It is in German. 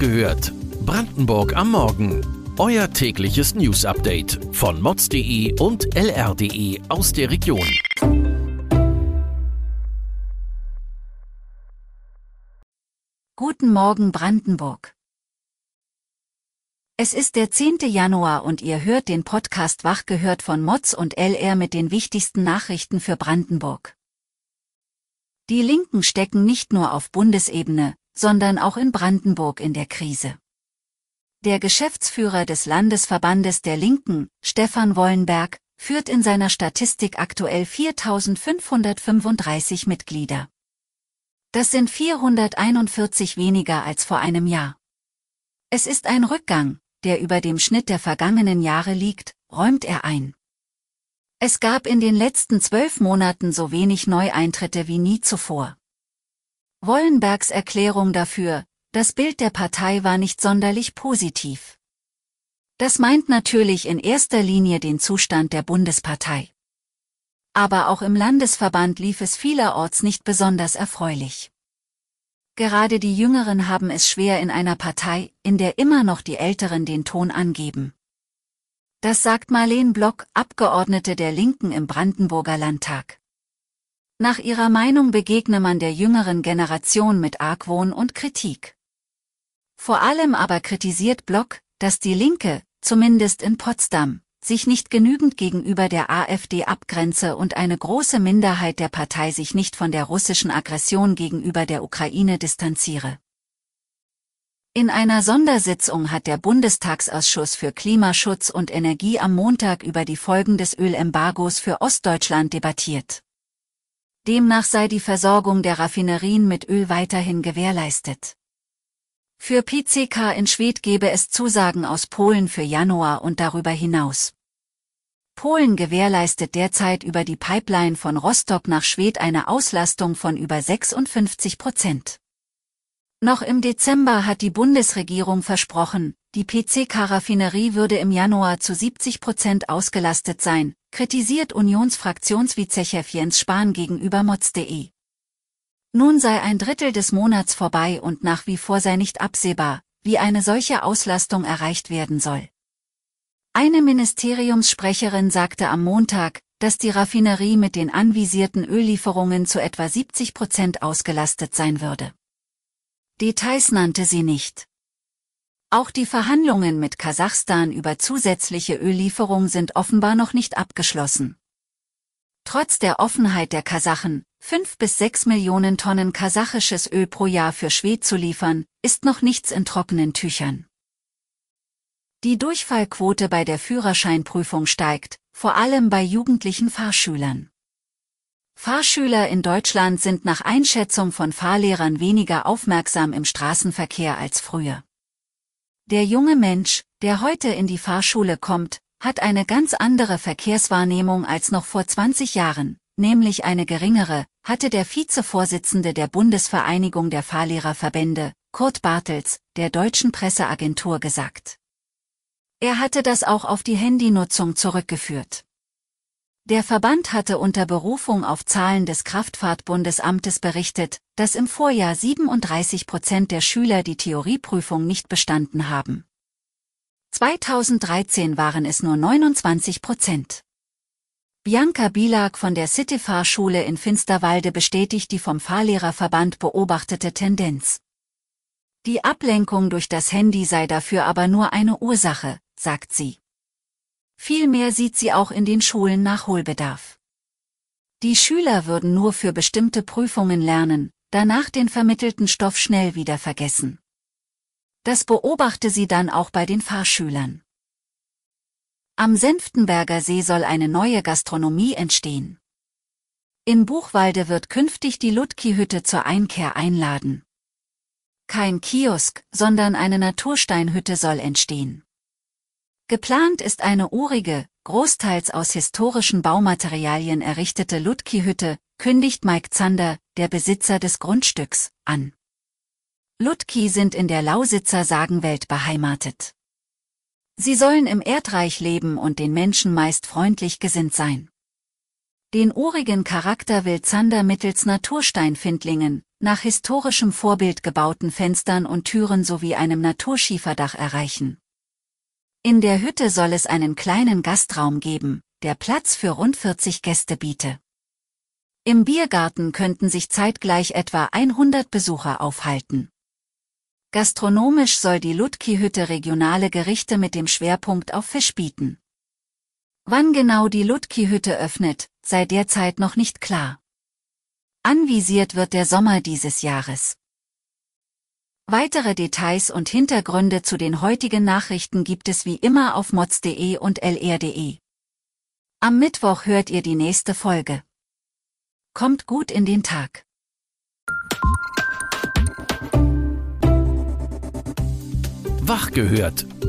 gehört. Brandenburg am Morgen. Euer tägliches News-Update von mods.de und lr.de aus der Region. Guten Morgen Brandenburg. Es ist der 10. Januar und ihr hört den Podcast Wach gehört von Mods und LR mit den wichtigsten Nachrichten für Brandenburg. Die Linken stecken nicht nur auf Bundesebene, sondern auch in Brandenburg in der Krise. Der Geschäftsführer des Landesverbandes der Linken, Stefan Wollenberg, führt in seiner Statistik aktuell 4535 Mitglieder. Das sind 441 weniger als vor einem Jahr. Es ist ein Rückgang, der über dem Schnitt der vergangenen Jahre liegt, räumt er ein. Es gab in den letzten zwölf Monaten so wenig Neueintritte wie nie zuvor. Wollenbergs Erklärung dafür, das Bild der Partei war nicht sonderlich positiv. Das meint natürlich in erster Linie den Zustand der Bundespartei. Aber auch im Landesverband lief es vielerorts nicht besonders erfreulich. Gerade die Jüngeren haben es schwer in einer Partei, in der immer noch die Älteren den Ton angeben. Das sagt Marleen Block, Abgeordnete der Linken im Brandenburger Landtag. Nach ihrer Meinung begegne man der jüngeren Generation mit Argwohn und Kritik. Vor allem aber kritisiert Block, dass die Linke, zumindest in Potsdam, sich nicht genügend gegenüber der AfD abgrenze und eine große Minderheit der Partei sich nicht von der russischen Aggression gegenüber der Ukraine distanziere. In einer Sondersitzung hat der Bundestagsausschuss für Klimaschutz und Energie am Montag über die Folgen des Ölembargos für Ostdeutschland debattiert. Demnach sei die Versorgung der Raffinerien mit Öl weiterhin gewährleistet. Für PCK in Schwedt gebe es Zusagen aus Polen für Januar und darüber hinaus. Polen gewährleistet derzeit über die Pipeline von Rostock nach Schwedt eine Auslastung von über 56 Prozent. Noch im Dezember hat die Bundesregierung versprochen, die PCK-Raffinerie würde im Januar zu 70 Prozent ausgelastet sein, kritisiert Unionsfraktionsvizechef Jens Spahn gegenüber mods.de. Nun sei ein Drittel des Monats vorbei und nach wie vor sei nicht absehbar, wie eine solche Auslastung erreicht werden soll. Eine Ministeriumssprecherin sagte am Montag, dass die Raffinerie mit den anvisierten Öllieferungen zu etwa 70 Prozent ausgelastet sein würde. Details nannte sie nicht. Auch die Verhandlungen mit Kasachstan über zusätzliche Öllieferung sind offenbar noch nicht abgeschlossen. Trotz der Offenheit der Kasachen, 5 bis 6 Millionen Tonnen kasachisches Öl pro Jahr für Schwed zu liefern, ist noch nichts in trockenen Tüchern. Die Durchfallquote bei der Führerscheinprüfung steigt, vor allem bei jugendlichen Fahrschülern. Fahrschüler in Deutschland sind nach Einschätzung von Fahrlehrern weniger aufmerksam im Straßenverkehr als früher. Der junge Mensch, der heute in die Fahrschule kommt, hat eine ganz andere Verkehrswahrnehmung als noch vor 20 Jahren, nämlich eine geringere, hatte der Vizevorsitzende der Bundesvereinigung der Fahrlehrerverbände, Kurt Bartels, der deutschen Presseagentur gesagt. Er hatte das auch auf die Handynutzung zurückgeführt. Der Verband hatte unter Berufung auf Zahlen des Kraftfahrtbundesamtes berichtet, dass im Vorjahr 37 Prozent der Schüler die Theorieprüfung nicht bestanden haben. 2013 waren es nur 29 Prozent. Bianca Bilag von der City-Fahrschule in Finsterwalde bestätigt die vom Fahrlehrerverband beobachtete Tendenz. Die Ablenkung durch das Handy sei dafür aber nur eine Ursache, sagt sie. Vielmehr sieht sie auch in den Schulen Nachholbedarf. Die Schüler würden nur für bestimmte Prüfungen lernen, danach den vermittelten Stoff schnell wieder vergessen. Das beobachte sie dann auch bei den Fahrschülern. Am Senftenberger See soll eine neue Gastronomie entstehen. In Buchwalde wird künftig die Ludki-Hütte zur Einkehr einladen. Kein Kiosk, sondern eine Natursteinhütte soll entstehen. Geplant ist eine urige, großteils aus historischen Baumaterialien errichtete Ludki-Hütte, kündigt Mike Zander, der Besitzer des Grundstücks, an. Ludki sind in der Lausitzer Sagenwelt beheimatet. Sie sollen im Erdreich leben und den Menschen meist freundlich gesinnt sein. Den urigen Charakter will Zander mittels Natursteinfindlingen, nach historischem Vorbild gebauten Fenstern und Türen sowie einem Naturschieferdach erreichen. In der Hütte soll es einen kleinen Gastraum geben, der Platz für rund 40 Gäste biete. Im Biergarten könnten sich zeitgleich etwa 100 Besucher aufhalten. Gastronomisch soll die Ludki-Hütte regionale Gerichte mit dem Schwerpunkt auf Fisch bieten. Wann genau die Ludki-Hütte öffnet, sei derzeit noch nicht klar. Anvisiert wird der Sommer dieses Jahres. Weitere Details und Hintergründe zu den heutigen Nachrichten gibt es wie immer auf mods.de und lr.de. Am Mittwoch hört ihr die nächste Folge. Kommt gut in den Tag. Wach gehört.